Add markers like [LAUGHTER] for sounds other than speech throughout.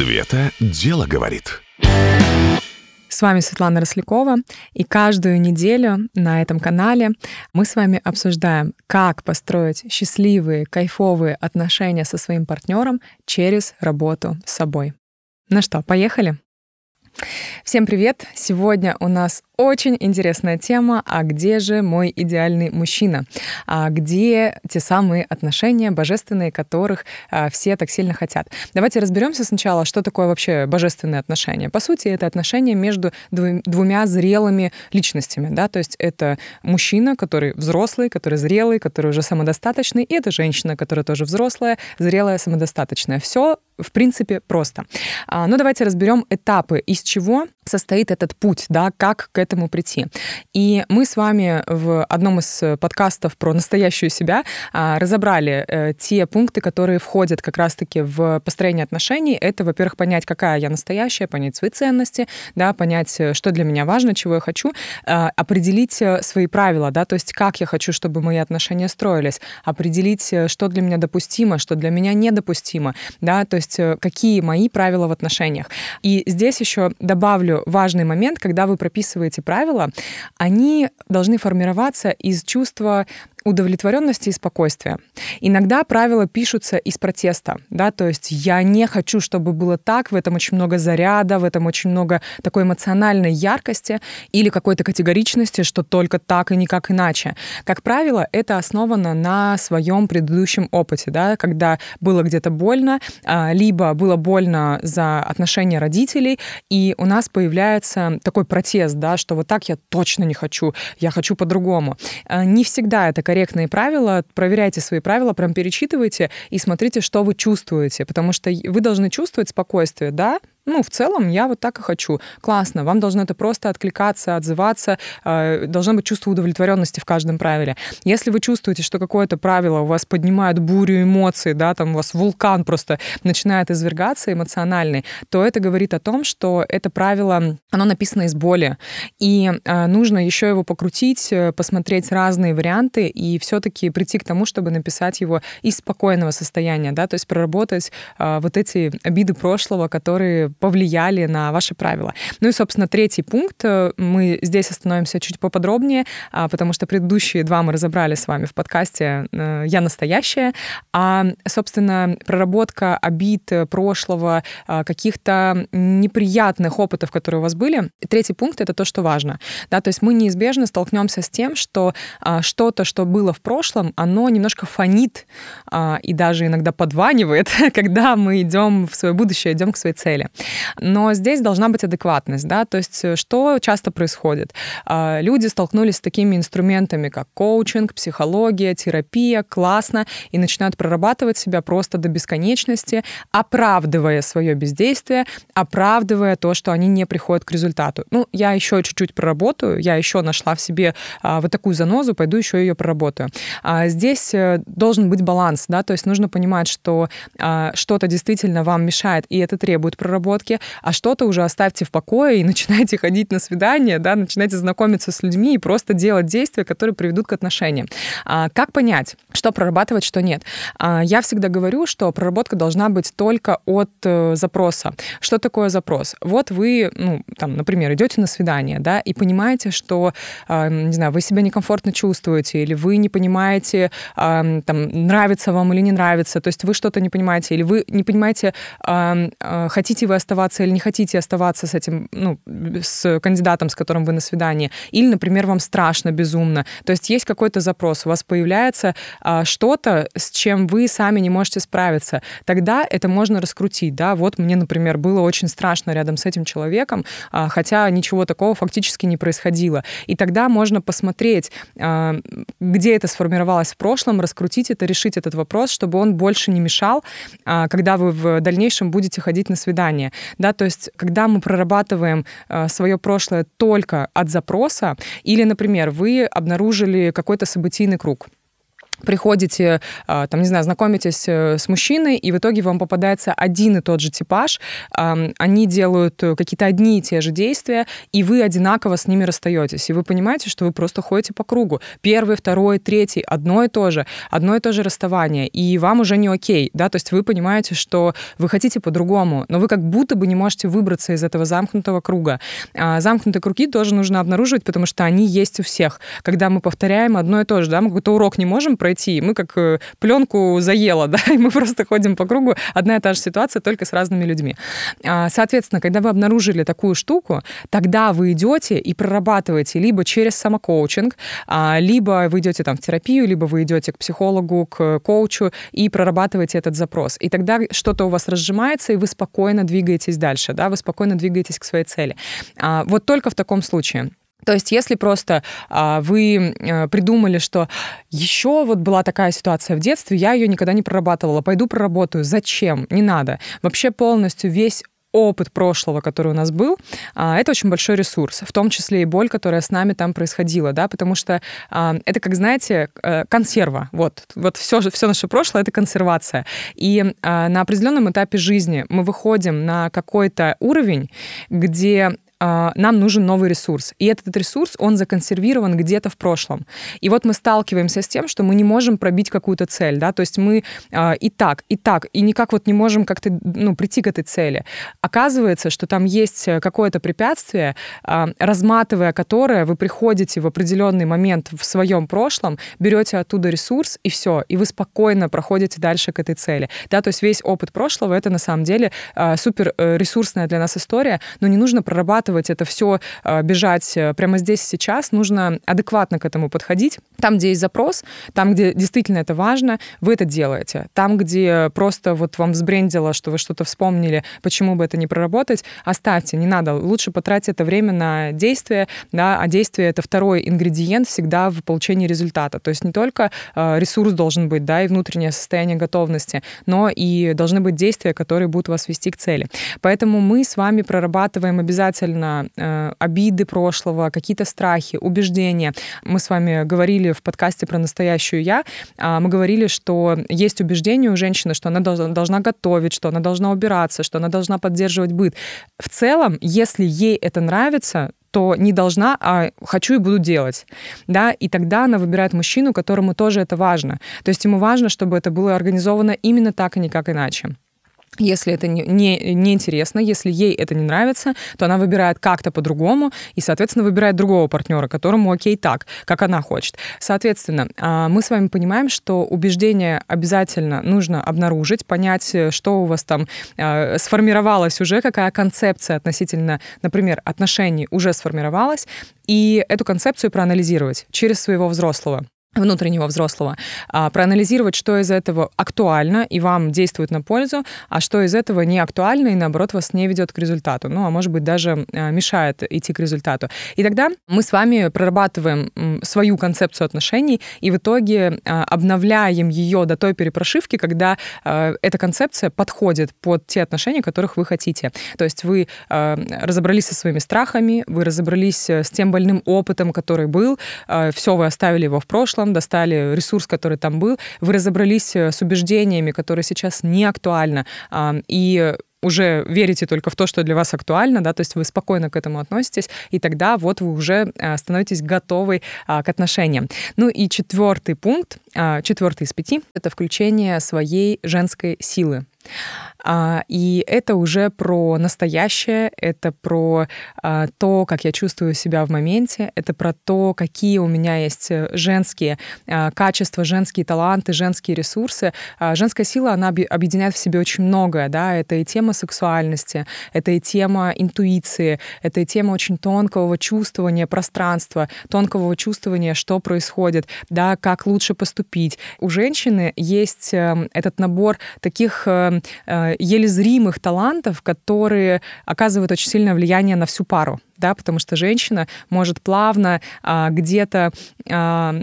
Света дело говорит. С вами Светлана Рослякова, и каждую неделю на этом канале мы с вами обсуждаем, как построить счастливые, кайфовые отношения со своим партнером через работу с собой. Ну что, поехали? Всем привет! Сегодня у нас очень интересная тема «А где же мой идеальный мужчина?» а Где те самые отношения божественные, которых а, все так сильно хотят? Давайте разберемся сначала, что такое вообще божественные отношения. По сути, это отношения между двумя зрелыми личностями. Да? То есть это мужчина, который взрослый, который зрелый, который уже самодостаточный, и это женщина, которая тоже взрослая, зрелая, самодостаточная. Все в принципе, просто. А, Но ну, давайте разберем этапы, из чего состоит этот путь, да, как к этому прийти. И мы с вами в одном из подкастов про настоящую себя а, разобрали э, те пункты, которые входят как раз-таки в построение отношений. Это, во-первых, понять, какая я настоящая, понять свои ценности, да, понять, э, что для меня важно, чего я хочу, а, определить э, свои правила, да, то есть как я хочу, чтобы мои отношения строились, определить, что для меня допустимо, что для меня недопустимо, да, то есть какие мои правила в отношениях. И здесь еще добавлю важный момент, когда вы прописываете правила, они должны формироваться из чувства удовлетворенности и спокойствия. Иногда правила пишутся из протеста, да, то есть я не хочу, чтобы было так, в этом очень много заряда, в этом очень много такой эмоциональной яркости или какой-то категоричности, что только так и никак иначе. Как правило, это основано на своем предыдущем опыте, да, когда было где-то больно, а, либо было больно за отношения родителей, и у нас появляется такой протест, да, что вот так я точно не хочу, я хочу по-другому. А, не всегда это корректные правила, проверяйте свои правила, прям перечитывайте и смотрите, что вы чувствуете, потому что вы должны чувствовать спокойствие, да, ну, в целом, я вот так и хочу. Классно. Вам должно это просто откликаться, отзываться. Э, должно быть чувство удовлетворенности в каждом правиле. Если вы чувствуете, что какое-то правило у вас поднимает бурю эмоций, да, там у вас вулкан просто начинает извергаться эмоциональный, то это говорит о том, что это правило, оно написано из боли. И э, нужно еще его покрутить, э, посмотреть разные варианты и все-таки прийти к тому, чтобы написать его из спокойного состояния, да, то есть проработать вот эти обиды прошлого, которые повлияли на ваши правила. Ну и, собственно, третий пункт. Э, мы здесь остановимся чуть поподробнее, а, потому что предыдущие два мы разобрали с вами в подкасте э, «Я настоящая». А, собственно, проработка обид прошлого, а, каких-то неприятных опытов, которые у вас были. Третий пункт — это то, что важно. Да, то есть мы неизбежно столкнемся с тем, что что-то, что было в прошлом, оно немножко фонит и даже иногда подванивает, [LAUGHS] когда мы идем в свое будущее, идем к своей цели. Но здесь должна быть адекватность, да, то есть э, что часто происходит? А, люди столкнулись с такими инструментами, как коучинг, психология, терапия, классно, и начинают прорабатывать себя просто до бесконечности, оправдывая свое бездействие, оправдывая то, что они не приходят к результату. Ну, я еще чуть-чуть проработаю, я еще нашла в себе а, вот такую занозу, пойду еще ее проработаю. А, здесь э, должен быть баланс, да, то есть нужно понимать, что что-то действительно вам мешает, и это требует проработки, проработки, а что-то уже оставьте в покое и [LAUGHS] начинайте ходить на свидания, да, начинайте знакомиться с людьми и просто делать действия, которые приведут к отношениям. А, как понять, что прорабатывать, что нет? А, я всегда говорю, что проработка должна быть только от э, запроса. Что такое запрос? Вот вы, ну, там, например, идете на свидание, да, и понимаете, что, э, не знаю, вы себя некомфортно чувствуете, или вы не понимаете, э, там, нравится вам или не нравится, то есть вы что-то не понимаете, или вы не понимаете, э, хотите вы оставаться или не хотите оставаться с этим, ну, с кандидатом, с которым вы на свидании, или, например, вам страшно безумно. То есть есть какой-то запрос, у вас появляется а, что-то, с чем вы сами не можете справиться. Тогда это можно раскрутить, да. Вот мне, например, было очень страшно рядом с этим человеком, а, хотя ничего такого фактически не происходило. И тогда можно посмотреть, а, где это сформировалось в прошлом, раскрутить это, решить этот вопрос, чтобы он больше не мешал, а, когда вы в дальнейшем будете ходить на свидание да, то есть когда мы прорабатываем э, свое прошлое только от запроса, или, например, вы обнаружили какой-то событийный круг, приходите, а, там, не знаю, знакомитесь э, с мужчиной, и в итоге вам попадается один и тот же типаж, они делают э, какие-то одни и те же действия, и вы одинаково с ними расстаетесь. И вы понимаете, что вы просто ходите по кругу. Первый, второй, третий, одно и то же, одно и то же расставание, и вам уже не окей, да, то есть вы понимаете, что вы хотите по-другому, но вы как будто бы не можете выбраться из этого замкнутого круга. А замкнутые круги тоже нужно обнаруживать, потому что они есть у всех. Когда мы повторяем одно и то же, да, мы какой-то урок не можем пройти, пройти. Мы как э, пленку заело, [LAUGHS] да, и мы просто ходим по кругу. Одна и та же ситуация, только с разными людьми. А, соответственно, когда вы обнаружили такую штуку, тогда вы идете и прорабатываете либо через самокоучинг, а, либо вы идете там в терапию, либо вы идете к психологу, к коучу и прорабатываете этот запрос. И тогда что-то у вас разжимается, и вы спокойно двигаетесь дальше, да, вы спокойно двигаетесь к своей цели. А, вот только в таком случае. То есть, если просто а, вы а, придумали, что еще вот была такая ситуация в детстве, я ее никогда не прорабатывала, пойду проработаю, зачем? Не надо. Вообще полностью весь опыт прошлого, который у нас был, а, это очень большой ресурс, в том числе и боль, которая с нами там происходила, да, потому что а, это, как знаете, э, консерва, вот, вот все, все наше прошлое — это консервация. И а, на определенном этапе жизни мы выходим на какой-то уровень, где нам нужен новый ресурс. И этот ресурс, он законсервирован где-то в прошлом. И вот мы сталкиваемся с тем, что мы не можем пробить какую-то цель, да, то есть мы э, и так, и так, и никак вот не можем как-то, ну, прийти к этой цели. Оказывается, что там есть какое-то препятствие, э, разматывая которое вы приходите в определенный момент в своем прошлом, берете оттуда ресурс, и все, и вы спокойно проходите дальше к этой цели. Да, то есть весь опыт прошлого — это на самом деле э, супер ресурсная для нас история, но не нужно прорабатывать отрабатывать это все, а, бежать э, прямо здесь сейчас. Нужно адекватно к этому подходить. Там, где есть запрос, там, где действительно это важно, вы это делаете. Там, где просто вот вам взбрендило, что вы что-то вспомнили, почему бы это не проработать, оставьте, не надо. Лучше потратить это время на действие, да, а действие — это второй ингредиент всегда в получении результата. То есть не только э, ресурс должен быть, да, и внутреннее состояние готовности, но и должны быть действия, которые будут вас вести к цели. Поэтому мы с вами прорабатываем обязательно действительно э, обиды прошлого, какие-то страхи, убеждения. Мы с вами говорили в подкасте про настоящую я, э, мы говорили, что есть убеждение у женщины, что она должна, готовить, что она должна убираться, что она должна поддерживать быт. В целом, если ей это нравится, то не должна, а хочу и буду делать. Да? И тогда она выбирает мужчину, которому тоже это важно. То есть ему важно, чтобы это было организовано именно так, а никак иначе. Если это не, не, не если ей это не нравится, то она выбирает как-то по-другому и, соответственно, выбирает другого партнера, которому окей так, как она хочет. Соответственно, а, мы с вами понимаем, что убеждение обязательно нужно обнаружить, понять, что у вас там а, сформировалось уже, какая концепция относительно, например, отношений уже сформировалась, и эту концепцию проанализировать через своего взрослого внутреннего взрослого, а, проанализировать, что из этого актуально и вам действует на пользу, а что из этого не актуально и, наоборот, вас не ведет к результату, ну, а может быть, даже а, мешает идти к результату. И тогда мы с вами прорабатываем свою концепцию отношений и в итоге а, обновляем ее до той перепрошивки, когда эта концепция подходит под те отношения, которых вы хотите. То есть вы разобрались со своими страхами, вы разобрались э, с тем больным опытом, который был, все, вы оставили его в прошлом, прошлом, достали ресурс, который там был, вы разобрались э, с убеждениями, которые сейчас не актуальны, и уже верите только в то, что для вас актуально, да, то есть вы спокойно к этому относитесь, и тогда вот вы уже э, становитесь готовы а, к отношениям. Ну и четвертый пункт, а, четвертый из пяти, это включение своей женской силы. А, и это уже про настоящее, это про а, то, как я чувствую себя в моменте, это про то, какие у меня есть э, женские а, качества, женские таланты, женские ресурсы. Женская сила, она объединяет в себе очень многое, да, это и тема сексуальности, это и тема интуиции, это и тема очень тонкого чувствования пространства, тонкого чувствования, что происходит, да, как лучше поступить. У женщины есть эм, этот набор таких э, еле зримых талантов, которые оказывают очень сильное влияние на всю пару да, потому что женщина может плавно а, где-то а,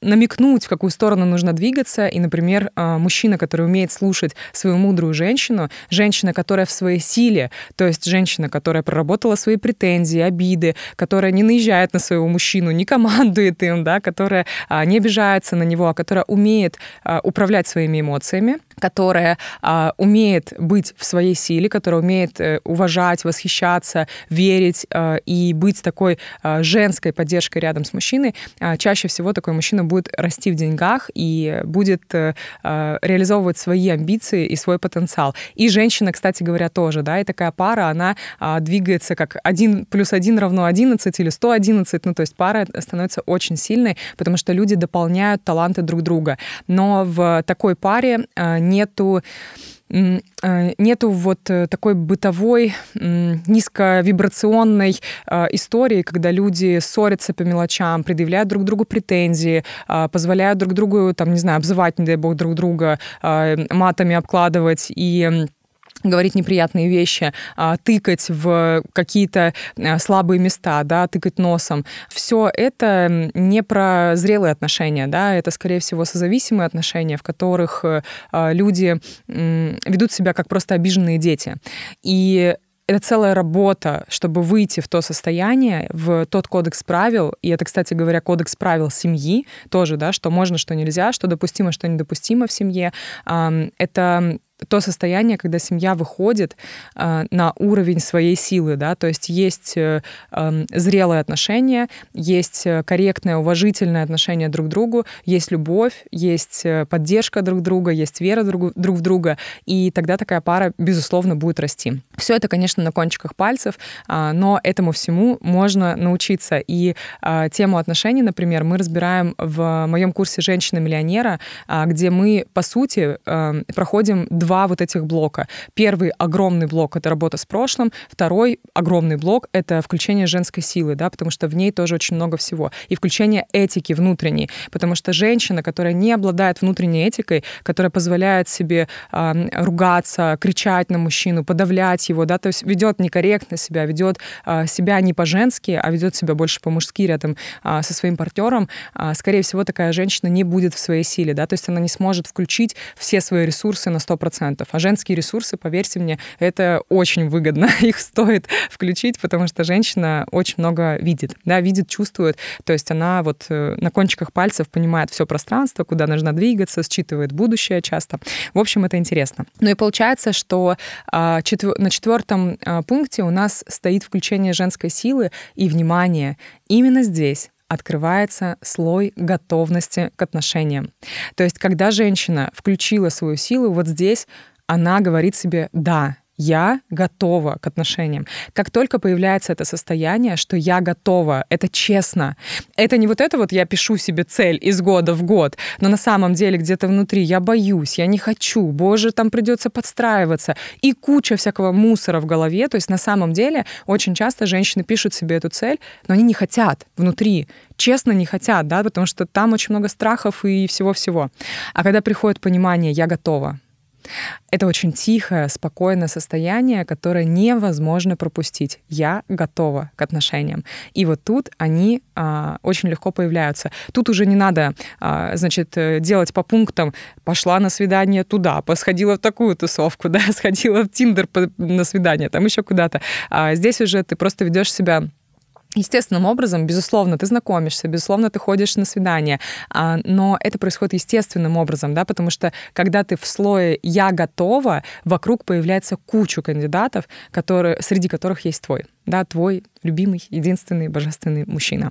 намекнуть, в какую сторону нужно двигаться, и, например, а, мужчина, который умеет слушать свою мудрую женщину, женщина, которая в своей силе, то есть женщина, которая проработала свои претензии, обиды, которая не наезжает на своего мужчину, не командует им, да, которая а, не обижается на него, а которая умеет а, управлять своими эмоциями, которая а, умеет быть в своей силе, которая умеет э, уважать, восхищаться, верить э, и быть такой э, женской поддержкой рядом с мужчиной, э, чаще всего такой мужчина будет расти в деньгах и будет э, реализовывать свои амбиции и свой потенциал. И женщина, кстати говоря, тоже, да, и такая пара, она двигается как 1 плюс 1 равно 11 или 111, ну, то есть пара становится очень сильной, потому что люди дополняют таланты друг друга. Но в такой паре нету нету вот э, такой бытовой низковибрационной э, истории, когда люди ссорятся по мелочам, предъявляют друг другу претензии, позволяют друг другу, там, не знаю, обзывать, не дай бог, друг друга, матами обкладывать. И говорить неприятные вещи, а, тыкать в какие-то а, слабые места, да, тыкать носом. Все это не про зрелые отношения, да, это, скорее всего, созависимые отношения, в которых э, а, люди ведут себя как просто обиженные дети. И это целая работа, чтобы выйти в то состояние, в тот кодекс правил, и это, кстати говоря, кодекс правил семьи тоже, да, что можно, что нельзя, что допустимо, что недопустимо в семье. Это то состояние, когда семья выходит э, на уровень своей силы, да, то есть есть э, э, зрелые отношения, есть корректное, уважительное отношение друг к другу, есть любовь, есть э, поддержка друг друга, есть вера друг, друг в друга, и тогда такая пара, безусловно, будет расти. Все это, конечно, на кончиках пальцев, э, но этому всему можно научиться. И э, тему отношений, например, мы разбираем в моем курсе «Женщина-миллионера», э, где мы, по сути, э, проходим два два вот этих блока. Первый огромный блок — это работа с прошлым, второй огромный блок — это включение женской силы, да, потому что в ней тоже очень много всего. И включение этики внутренней, потому что женщина, которая не обладает внутренней этикой, которая позволяет себе э, ругаться, кричать на мужчину, подавлять его, да, то есть ведет некорректно себя, ведет э, себя не по-женски, а ведет себя больше по-мужски рядом э, со своим партнером, э, скорее всего, такая женщина не будет в своей силе, да, то есть она не сможет включить все свои ресурсы на 100%. 100%. А женские ресурсы, поверьте мне, это очень выгодно. [LAUGHS] Их стоит включить, потому что женщина очень много видит, да, видит, чувствует. То есть она вот э, на кончиках пальцев понимает все пространство, куда нужно двигаться, считывает будущее часто. В общем, это интересно. Ну и получается, что а, на четвертом а, пункте у нас стоит включение женской силы и внимание. Именно здесь открывается слой готовности к отношениям. То есть, когда женщина включила свою силу, вот здесь она говорит себе «да», я готова к отношениям. Как только появляется это состояние, что я готова, это честно. Это не вот это вот я пишу себе цель из года в год, но на самом деле где-то внутри я боюсь, я не хочу, боже, там придется подстраиваться. И куча всякого мусора в голове. То есть на самом деле очень часто женщины пишут себе эту цель, но они не хотят внутри честно не хотят, да, потому что там очень много страхов и всего-всего. А когда приходит понимание «я готова», это очень тихое, спокойное состояние, которое невозможно пропустить. Я готова к отношениям. И вот тут они а, очень легко появляются. Тут уже не надо, а, значит, делать по пунктам. Пошла на свидание туда, посходила в такую тусовку, [LAUGHS] да, сходила в Тиндер на свидание, там еще куда-то. А здесь уже ты просто ведешь себя естественным образом, безусловно, ты знакомишься, безусловно, ты ходишь на свидание, а, но это происходит естественным образом, да, потому что когда ты в слое «я готова», вокруг появляется кучу кандидатов, которые, среди которых есть твой да, твой любимый, единственный, божественный мужчина.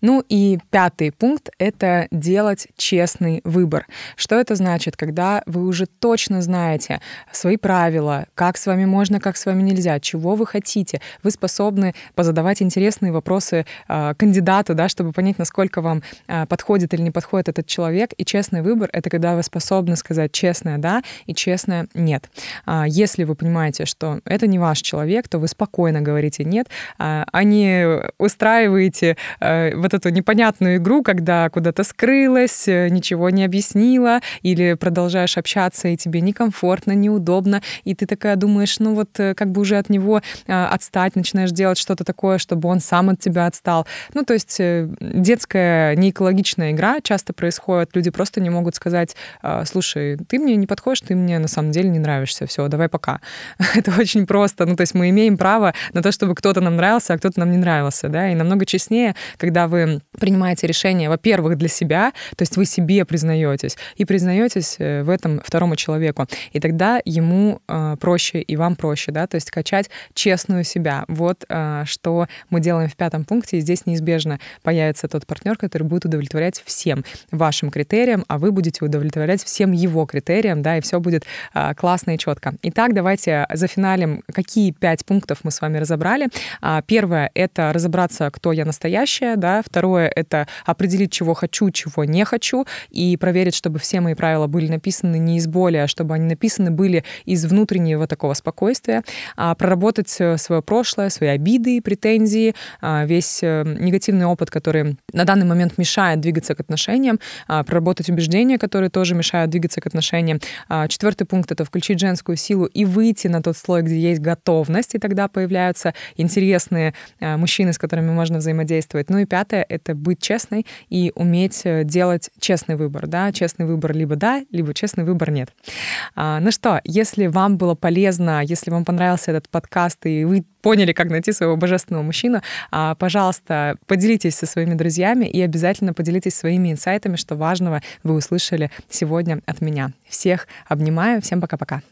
Ну и пятый пункт — это делать честный выбор. Что это значит? Когда вы уже точно знаете свои правила, как с вами можно, как с вами нельзя, чего вы хотите, вы способны позадавать интересные вопросы э, кандидату, да, чтобы понять, насколько вам э, подходит или не подходит этот человек. И честный выбор — это когда вы способны сказать честное «да» и честное «нет». А если вы понимаете, что это не ваш человек, то вы спокойно говорите нет, а не устраиваете вот эту непонятную игру, когда куда-то скрылась, ничего не объяснила, или продолжаешь общаться, и тебе некомфортно, неудобно, и ты такая думаешь, ну вот как бы уже от него отстать, начинаешь делать что-то такое, чтобы он сам от тебя отстал. Ну, то есть детская неэкологичная игра часто происходит, люди просто не могут сказать, слушай, ты мне не подходишь, ты мне на самом деле не нравишься, все, давай пока. [LAUGHS] Это очень просто. Ну, то есть мы имеем право на то, чтобы кто-то нам нравился, а кто-то нам не нравился, да, и намного честнее, когда вы принимаете решение, во-первых, для себя, то есть вы себе признаетесь, и признаетесь э, в этом второму человеку, и тогда ему э, проще и вам проще, да, то есть качать честную себя. Вот э, что мы делаем в пятом пункте, и здесь неизбежно появится тот партнер, который будет удовлетворять всем вашим критериям, а вы будете удовлетворять всем его критериям, да, и все будет э, классно и четко. Итак, давайте за финалем, какие пять пунктов мы с вами разобрали. А, первое — это разобраться, кто я настоящая, да. Второе — это определить, чего хочу, чего не хочу, и проверить, чтобы все мои правила были написаны не из боли, а чтобы они написаны были из внутреннего такого спокойствия. А, проработать э, свое прошлое, свои обиды, претензии, а, весь э, негативный опыт, который на данный момент мешает двигаться к отношениям, проработать убеждения, которые тоже мешают двигаться к отношениям. Четвертый пункт — это включить женскую силу и выйти на тот слой, где есть готовность, и тогда появляются интересные э, мужчины, с которыми можно взаимодействовать. Ну и пятое — это быть честной и уметь э, делать честный выбор, да, честный выбор либо да, либо честный выбор нет. А, ну что, если вам было полезно, если вам понравился этот подкаст, и вы поняли, как найти своего божественного мужчину, а, пожалуйста, поделитесь со своими друзьями и обязательно поделитесь своими инсайтами, что важного вы услышали сегодня от меня. Всех обнимаю, всем пока-пока.